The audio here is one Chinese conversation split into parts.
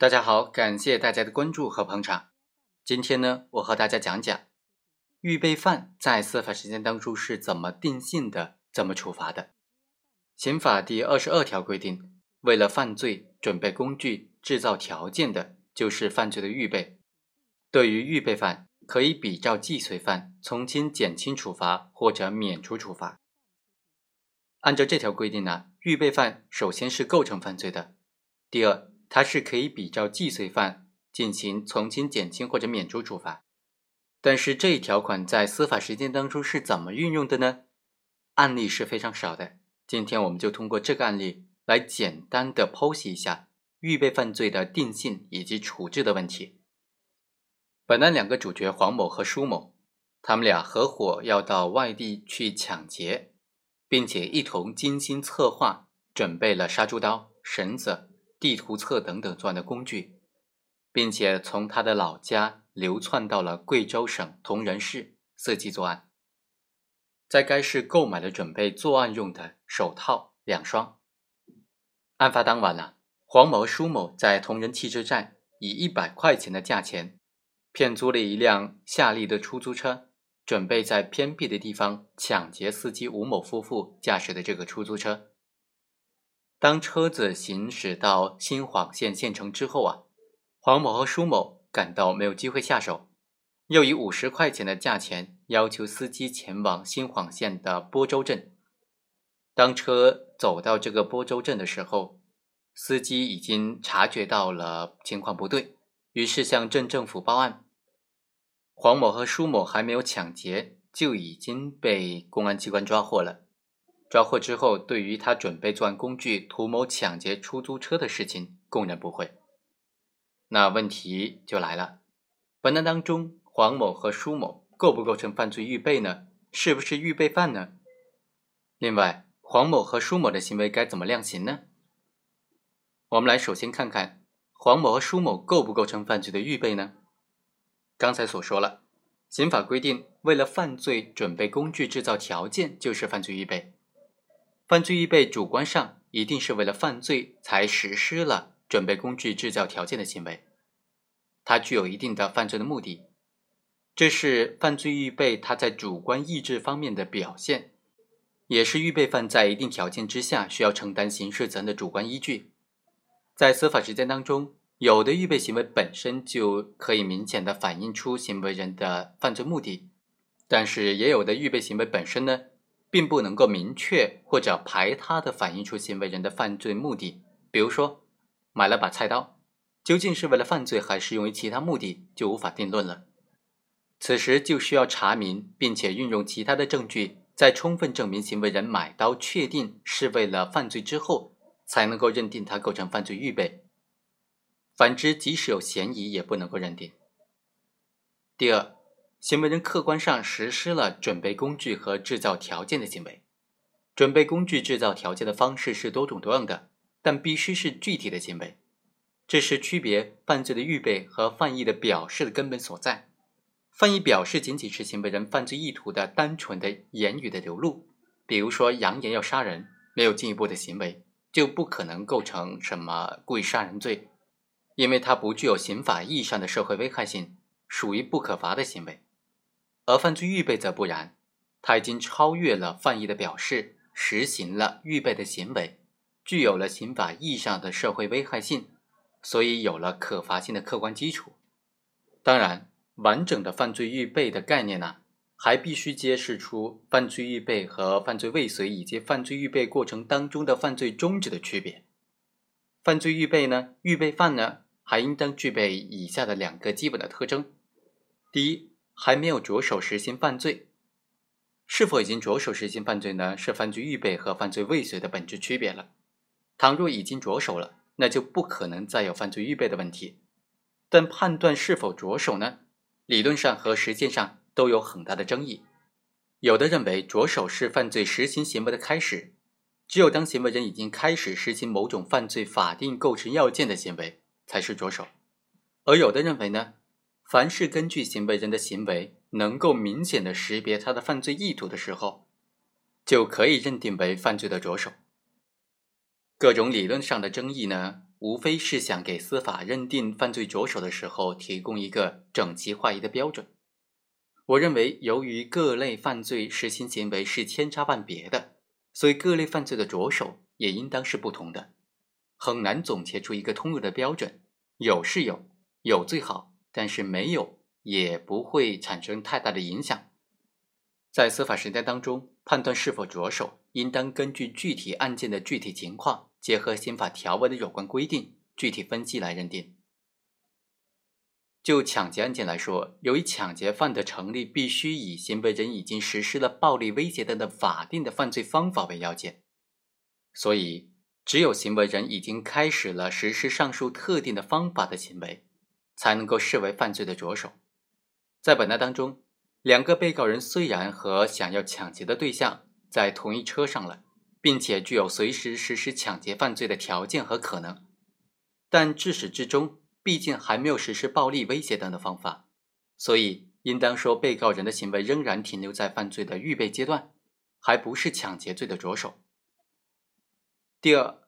大家好，感谢大家的关注和捧场。今天呢，我和大家讲讲预备犯在司法实践当中是怎么定性的，怎么处罚的。刑法第二十二条规定，为了犯罪准备工具、制造条件的，就是犯罪的预备。对于预备犯，可以比照既遂犯，从轻、减轻处罚或者免除处罚。按照这条规定呢，预备犯首先是构成犯罪的，第二。它是可以比照既遂犯进行从轻、减轻或者免除处罚，但是这一条款在司法实践当中是怎么运用的呢？案例是非常少的。今天我们就通过这个案例来简单的剖析一下预备犯罪的定性以及处置的问题。本案两个主角黄某和舒某，他们俩合伙要到外地去抢劫，并且一同精心策划，准备了杀猪刀、绳子。地图册等等作案的工具，并且从他的老家流窜到了贵州省铜仁市，伺机作案。在该市购买了准备作案用的手套两双。案发当晚呢，黄某、舒某在铜仁汽车站以一百块钱的价钱骗租了一辆夏利的出租车，准备在偏僻的地方抢劫司机吴某夫妇驾驶的这个出租车。当车子行驶到新晃县县城之后啊，黄某和舒某感到没有机会下手，又以五十块钱的价钱要求司机前往新晃县的播州镇。当车走到这个播州镇的时候，司机已经察觉到了情况不对，于是向镇政府报案。黄某和舒某还没有抢劫，就已经被公安机关抓获了。抓获之后，对于他准备作案工具、图谋抢劫出租车的事情供认不讳。那问题就来了：本案当中，黄某和舒某构不构成犯罪预备呢？是不是预备犯呢？另外，黄某和舒某的行为该怎么量刑呢？我们来首先看看黄某和舒某构不构成犯罪的预备呢？刚才所说了，刑法规定，为了犯罪准备工具、制造条件，就是犯罪预备。犯罪预备主观上一定是为了犯罪才实施了准备工具、制造条件的行为，它具有一定的犯罪的目的，这是犯罪预备它在主观意志方面的表现，也是预备犯在一定条件之下需要承担刑事责任的主观依据。在司法实践当中，有的预备行为本身就可以明显的反映出行为人的犯罪目的，但是也有的预备行为本身呢。并不能够明确或者排他的反映出行为人的犯罪目的。比如说，买了把菜刀，究竟是为了犯罪还是用于其他目的，就无法定论了。此时就需要查明，并且运用其他的证据，在充分证明行为人买刀确定是为了犯罪之后，才能够认定他构成犯罪预备。反之，即使有嫌疑，也不能够认定。第二。行为人客观上实施了准备工具和制造条件的行为，准备工具、制造条件的方式是多种多样的，但必须是具体的行为，这是区别犯罪的预备和犯意的表示的根本所在。犯意表示仅仅是行为人犯罪意图的单纯的言语的流露，比如说扬言要杀人，没有进一步的行为，就不可能构成什么故意杀人罪，因为它不具有刑法意义上的社会危害性，属于不可罚的行为。而犯罪预备则不然，他已经超越了犯意的表示，实行了预备的行为，具有了刑法意义上的社会危害性，所以有了可罚性的客观基础。当然，完整的犯罪预备的概念呢，还必须揭示出犯罪预备和犯罪未遂以及犯罪预备过程当中的犯罪终止的区别。犯罪预备呢，预备犯呢，还应当具备以下的两个基本的特征：第一，还没有着手实行犯罪，是否已经着手实行犯罪呢？是犯罪预备和犯罪未遂的本质区别了。倘若已经着手了，那就不可能再有犯罪预备的问题。但判断是否着手呢？理论上和实践上都有很大的争议。有的认为着手是犯罪实行行为的开始，只有当行为人已经开始实行某种犯罪法定构成要件的行为才是着手，而有的认为呢？凡是根据行为人的行为能够明显的识别他的犯罪意图的时候，就可以认定为犯罪的着手。各种理论上的争议呢，无非是想给司法认定犯罪着手的时候提供一个整齐划一的标准。我认为，由于各类犯罪实行行为是千差万别的，所以各类犯罪的着手也应当是不同的，很难总结出一个通用的标准。有是有，有最好，但是没有也不会产生太大的影响。在司法实践当中，判断是否着手，应当根据具体案件的具体情况。结合刑法条文的有关规定，具体分析来认定。就抢劫案件来说，由于抢劫犯的成立必须以行为人已经实施了暴力威胁等的法定的犯罪方法为要件，所以只有行为人已经开始了实施上述特定的方法的行为，才能够视为犯罪的着手。在本案当中，两个被告人虽然和想要抢劫的对象在同一车上了。并且具有随时实施抢劫犯罪的条件和可能，但至始至终，毕竟还没有实施暴力威胁等的方法，所以应当说，被告人的行为仍然停留在犯罪的预备阶段，还不是抢劫罪的着手。第二，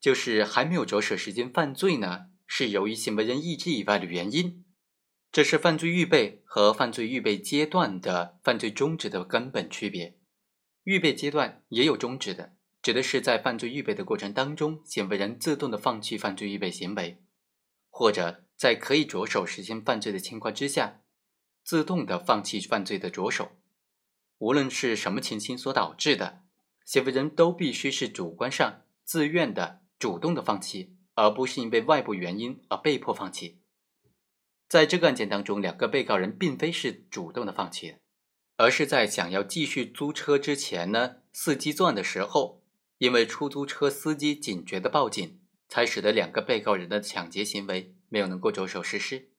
就是还没有着手实行犯罪呢，是由于行为人意志以外的原因，这是犯罪预备和犯罪预备阶段的犯罪终止的根本区别。预备阶段也有终止的，指的是在犯罪预备的过程当中，行为人自动的放弃犯罪预备行为，或者在可以着手实行犯罪的情况之下，自动的放弃犯罪的着手。无论是什么情形所导致的，行为人都必须是主观上自愿的、主动的放弃，而不是因为外部原因而被迫放弃。在这个案件当中，两个被告人并非是主动的放弃。而是在想要继续租车之前呢，伺机作案的时候，因为出租车司机警觉的报警，才使得两个被告人的抢劫行为没有能够着手实施。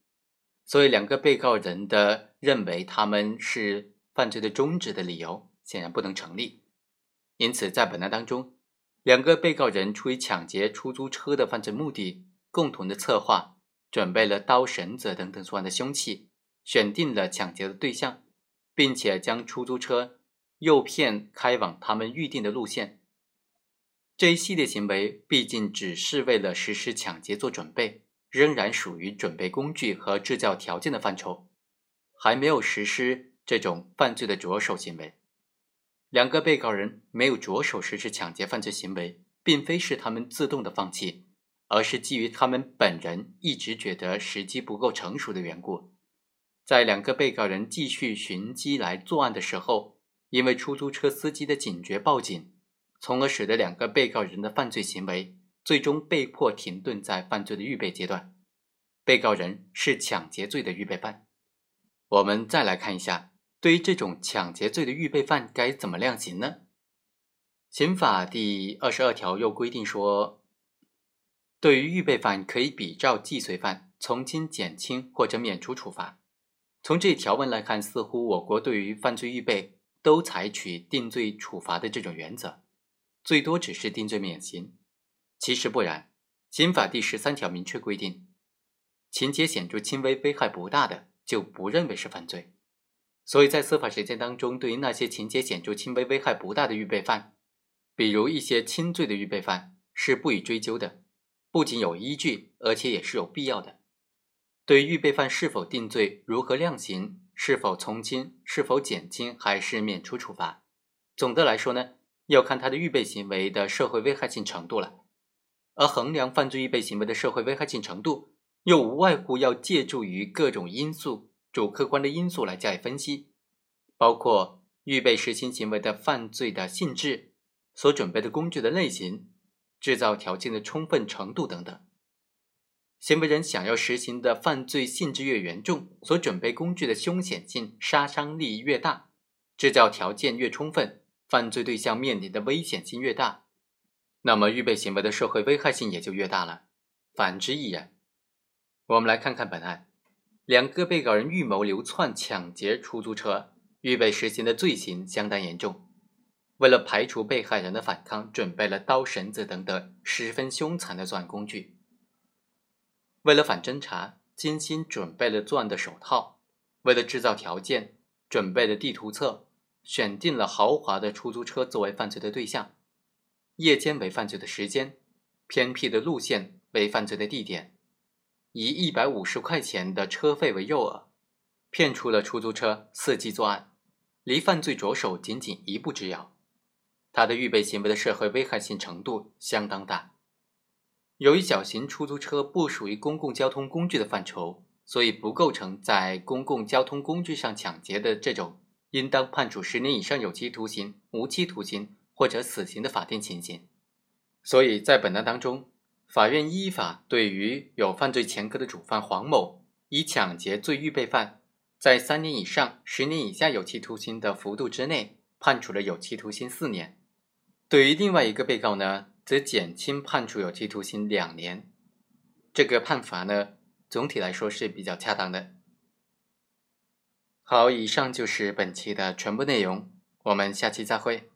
所以，两个被告人的认为他们是犯罪的终止的理由显然不能成立。因此，在本案当中，两个被告人出于抢劫出租车的犯罪目的，共同的策划，准备了刀、绳子等等作案的凶器，选定了抢劫的对象。并且将出租车诱骗开往他们预定的路线，这一系列行为毕竟只是为了实施抢劫做准备，仍然属于准备工具和制造条件的范畴，还没有实施这种犯罪的着手行为。两个被告人没有着手实施抢劫犯罪行为，并非是他们自动的放弃，而是基于他们本人一直觉得时机不够成熟的缘故。在两个被告人继续寻机来作案的时候，因为出租车司机的警觉报警，从而使得两个被告人的犯罪行为最终被迫停顿在犯罪的预备阶段。被告人是抢劫罪的预备犯。我们再来看一下，对于这种抢劫罪的预备犯该怎么量刑呢？刑法第二十二条又规定说，对于预备犯可以比照既遂犯，从轻、减轻或者免除处罚。从这条文来看，似乎我国对于犯罪预备都采取定罪处罚的这种原则，最多只是定罪免刑。其实不然，刑法第十三条明确规定，情节显著轻微、危害不大的就不认为是犯罪。所以在司法实践当中，对于那些情节显著轻微、危害不大的预备犯，比如一些轻罪的预备犯，是不予追究的，不仅有依据，而且也是有必要的。对于预备犯是否定罪、如何量刑、是否从轻、是否减轻还是免除处罚，总的来说呢，要看他的预备行为的社会危害性程度了。而衡量犯罪预备行为的社会危害性程度，又无外乎要借助于各种因素、主客观的因素来加以分析，包括预备实行行为的犯罪的性质、所准备的工具的类型、制造条件的充分程度等等。行为人想要实行的犯罪性质越严重，所准备工具的凶险性、杀伤力越大，制造条件越充分，犯罪对象面临的危险性越大，那么预备行为的社会危害性也就越大了。反之亦然。我们来看看本案，两个被告人预谋流窜抢劫出租车，预备实行的罪行相当严重。为了排除被害人的反抗，准备了刀、绳子等等十分凶残的作案工具。为了反侦查，精心准备了作案的手套；为了制造条件，准备了地图册，选定了豪华的出租车作为犯罪的对象。夜间为犯罪的时间，偏僻的路线为犯罪的地点，以一百五十块钱的车费为诱饵，骗出了出租车，伺机作案，离犯罪着手仅仅一步之遥。他的预备行为的社会危害性程度相当大。由于小型出租车不属于公共交通工具的范畴，所以不构成在公共交通工具上抢劫的这种应当判处十年以上有期徒刑、无期徒刑或者死刑的法定情形。所以在本案当中，法院依法对于有犯罪前科的主犯黄某，以抢劫罪预备犯，在三年以上十年以下有期徒刑的幅度之内，判处了有期徒刑四年。对于另外一个被告呢，则减轻判处有期徒刑两年。这个判罚呢，总体来说是比较恰当的。好，以上就是本期的全部内容，我们下期再会。